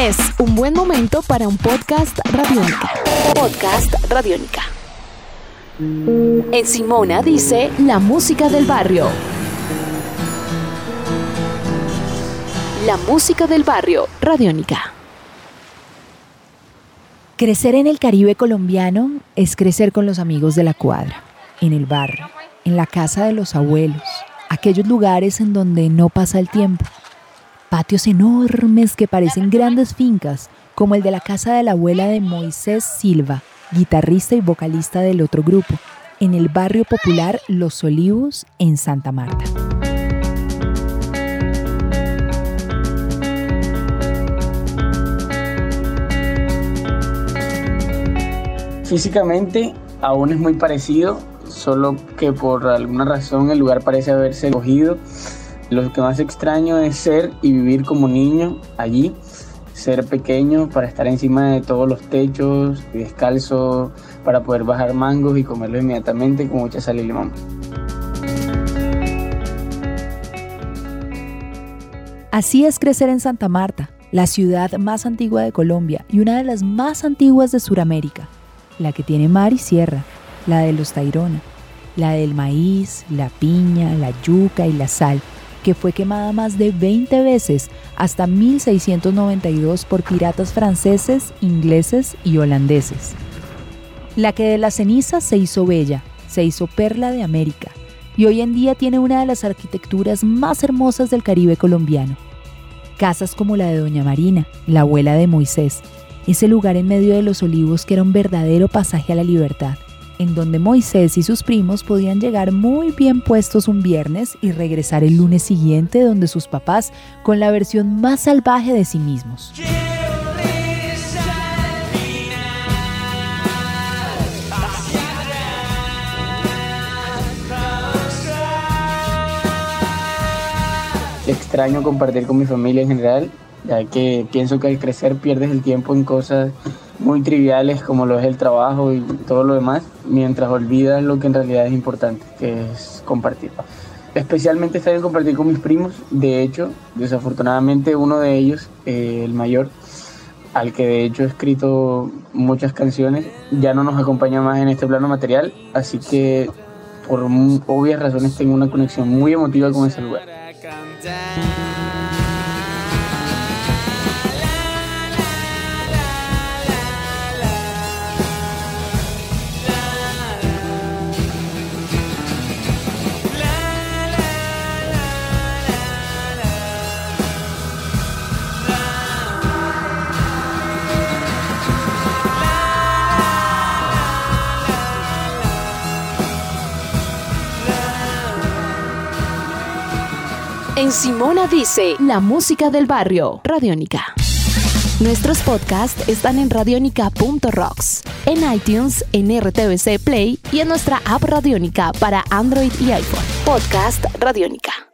Es un buen momento para un podcast radiónica. Podcast radiónica. En Simona dice la música del barrio. La música del barrio, radiónica. Crecer en el Caribe colombiano es crecer con los amigos de la cuadra, en el barrio, en la casa de los abuelos, aquellos lugares en donde no pasa el tiempo. Patios enormes que parecen grandes fincas, como el de la casa de la abuela de Moisés Silva, guitarrista y vocalista del otro grupo, en el barrio popular Los Olivos, en Santa Marta. Físicamente aún es muy parecido, solo que por alguna razón el lugar parece haberse cogido. Lo que más extraño es ser y vivir como niño allí, ser pequeño para estar encima de todos los techos, descalzo, para poder bajar mangos y comerlo inmediatamente con mucha sal y limón. Así es crecer en Santa Marta, la ciudad más antigua de Colombia y una de las más antiguas de Sudamérica, la que tiene mar y sierra, la de los Tairona, la del maíz, la piña, la yuca y la sal, que fue quemada más de 20 veces hasta 1692 por piratas franceses, ingleses y holandeses. La que de las cenizas se hizo bella, se hizo perla de América y hoy en día tiene una de las arquitecturas más hermosas del Caribe colombiano. Casas como la de Doña Marina, la abuela de Moisés, ese lugar en medio de los olivos que era un verdadero pasaje a la libertad, en donde Moisés y sus primos podían llegar muy bien puestos un viernes y regresar el lunes siguiente donde sus papás con la versión más salvaje de sí mismos. Extraño compartir con mi familia en general, ya que pienso que al crecer pierdes el tiempo en cosas muy triviales como lo es el trabajo y todo lo demás, mientras olvidas lo que en realidad es importante, que es compartir. Especialmente está en compartir con mis primos, de hecho, desafortunadamente uno de ellos, eh, el mayor, al que de hecho he escrito muchas canciones, ya no nos acompaña más en este plano material, así que por obvias razones tengo una conexión muy emotiva con ese lugar. En Simona dice la música del barrio, Radiónica. Nuestros podcasts están en radionica.rocks, en iTunes, en RTVC Play y en nuestra app Radiónica para Android y iPhone. Podcast Radiónica.